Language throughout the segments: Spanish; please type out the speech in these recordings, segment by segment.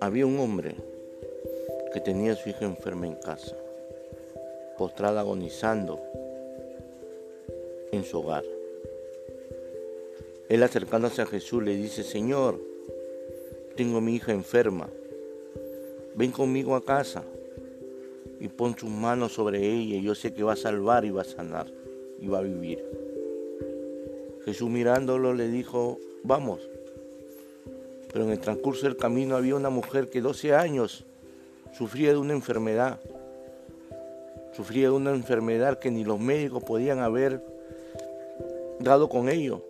Había un hombre que tenía a su hija enferma en casa, postrada agonizando en su hogar. Él acercándose a Jesús le dice, Señor, tengo a mi hija enferma, ven conmigo a casa y pon tus manos sobre ella y yo sé que va a salvar y va a sanar y va a vivir. Jesús mirándolo le dijo, vamos. Pero en el transcurso del camino había una mujer que 12 años sufría de una enfermedad. Sufría de una enfermedad que ni los médicos podían haber dado con ello.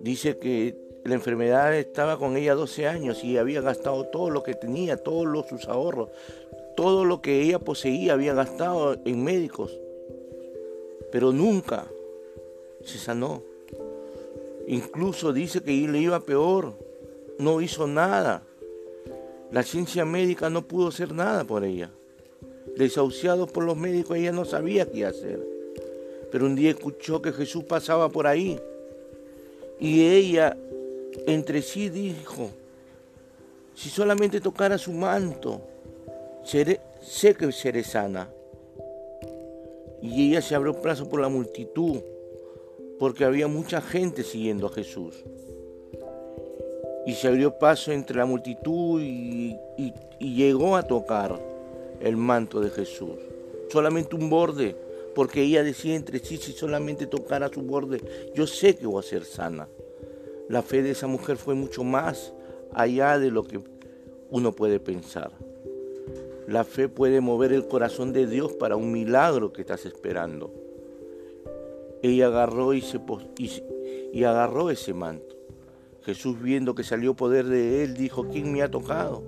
Dice que la enfermedad estaba con ella 12 años y había gastado todo lo que tenía, todos sus ahorros, todo lo que ella poseía había gastado en médicos. Pero nunca se sanó. Incluso dice que le iba peor. No hizo nada. La ciencia médica no pudo hacer nada por ella. Desahuciado por los médicos, ella no sabía qué hacer. Pero un día escuchó que Jesús pasaba por ahí. Y ella entre sí dijo, si solamente tocara su manto, sé que seré sana. Y ella se abrió plazo por la multitud, porque había mucha gente siguiendo a Jesús y se abrió paso entre la multitud y, llegó a tocar el manto de Jesús. Solamente un borde, porque ella decía entre sí, si solamente tocara su borde, yo sé que voy a ser sana. La fe de esa mujer fue mucho más allá de lo que uno puede pensar. La fe puede mover el corazón de Dios para un milagro que estás esperando. Ella agarró y, se, y agarró ese manto. Jesús viendo que salió poder de él, dijo, ¿quién me ha tocado?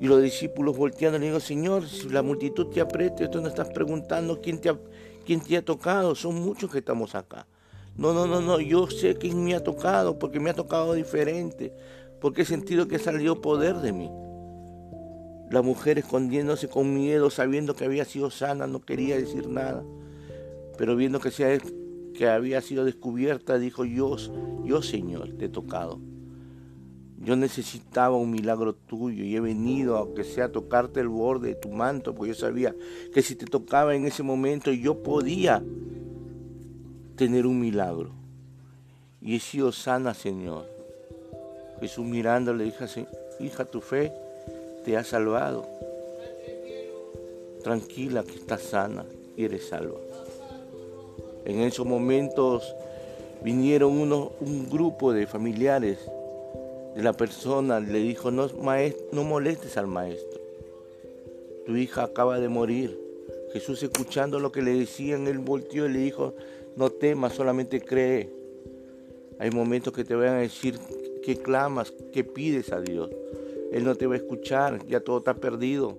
Y los discípulos volteando le digo, Señor, si la multitud te aprieta, tú no estás preguntando quién te, ha, quién te ha tocado, son muchos que estamos acá. No, no, no, no, yo sé quién me ha tocado, porque me ha tocado diferente, porque he sentido que salió poder de mí. La mujer escondiéndose con miedo, sabiendo que había sido sana, no quería decir nada, pero viendo que se que había sido descubierta, dijo, yo, yo Señor, te he tocado. Yo necesitaba un milagro tuyo y he venido, aunque sea a tocarte el borde de tu manto, porque yo sabía que si te tocaba en ese momento yo podía tener un milagro. Y he sido sana, Señor. Jesús mirándole dijo, hija, tu fe te ha salvado. Tranquila que estás sana y eres salva. En esos momentos vinieron un grupo de familiares de la persona, le dijo, no, no molestes al maestro, tu hija acaba de morir. Jesús escuchando lo que le decían, él volteó y le dijo, no temas, solamente cree. Hay momentos que te van a decir que clamas, que pides a Dios. Él no te va a escuchar, ya todo está perdido.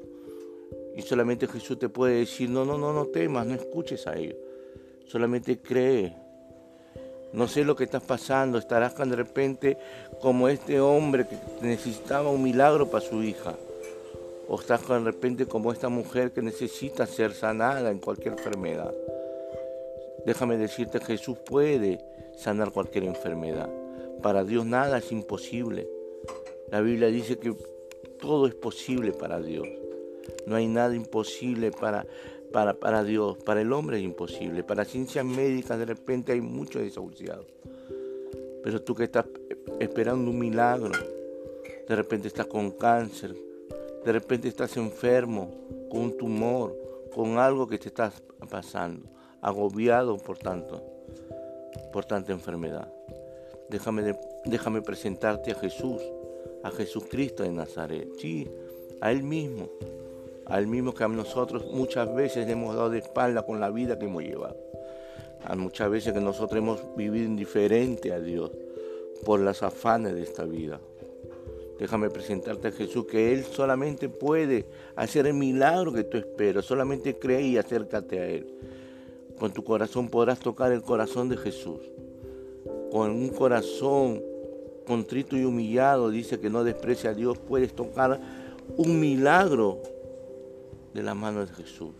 Y solamente Jesús te puede decir, no, no, no, no temas, no escuches a ellos solamente cree. No sé lo que estás pasando, estarás de repente como este hombre que necesitaba un milagro para su hija. O estás de repente como esta mujer que necesita ser sanada en cualquier enfermedad. Déjame decirte, Jesús puede sanar cualquier enfermedad. Para Dios nada es imposible. La Biblia dice que todo es posible para Dios. No hay nada imposible para, para, Dios, para el hombre es imposible, para ciencias médicas de repente hay muchos desahuciados. Pero tú que estás esperando un milagro, de repente estás con cáncer, de repente estás enfermo, con un tumor, con algo que te estás pasando, agobiado por tanto, por tanta enfermedad. Déjame, déjame presentarte a Jesús, a Jesucristo de Nazaret, sí, a Él mismo, al mismo que a nosotros muchas veces le hemos dado de espalda con la vida que hemos llevado. A muchas veces que nosotros hemos vivido indiferente a Dios por las afanes de esta vida. Déjame presentarte a Jesús, que Él solamente puede hacer el milagro que tú esperas. Solamente cree y acércate a Él. Con tu corazón podrás tocar el corazón de Jesús. Con un corazón contrito y humillado, dice que no desprecia a Dios, puedes tocar un milagro de la mano de Jesús.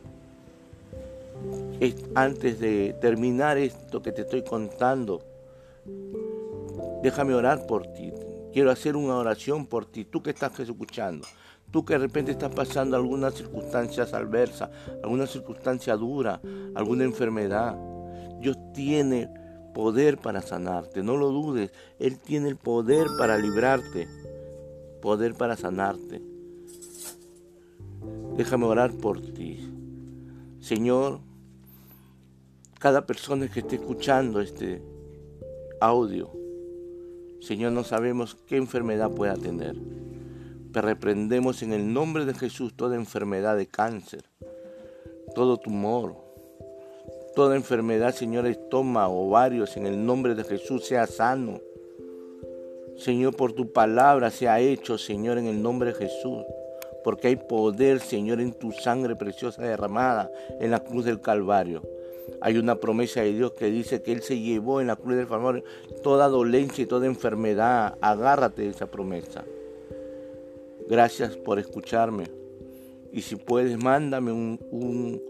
antes de terminar esto que te estoy contando, déjame orar por ti. Quiero hacer una oración por ti, tú que estás escuchando, tú que de repente estás pasando algunas circunstancias adversas, alguna circunstancia dura, alguna enfermedad. Dios tiene poder para sanarte, no lo dudes, Él tiene el poder para librarte, poder para sanarte. Déjame orar por ti. Señor, cada persona que esté escuchando este audio, Señor, no sabemos qué enfermedad pueda tener. Pero reprendemos en el nombre de Jesús toda enfermedad de cáncer, todo tumor, toda enfermedad, Señor, estómago, ovarios, en el nombre de Jesús sea sano. Señor, por tu palabra sea hecho, Señor, en el nombre de Jesús porque hay poder, Señor, en tu sangre preciosa derramada en la cruz del Calvario. Hay una promesa de Dios que dice que Él se llevó en la cruz del Calvario toda dolencia y toda enfermedad. Agárrate de esa promesa. Gracias por escucharme. Y si puedes, mándame un, un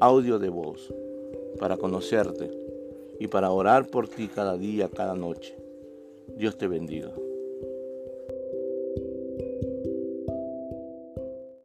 audio de voz para conocerte y para orar por ti cada día, cada noche. Dios te bendiga.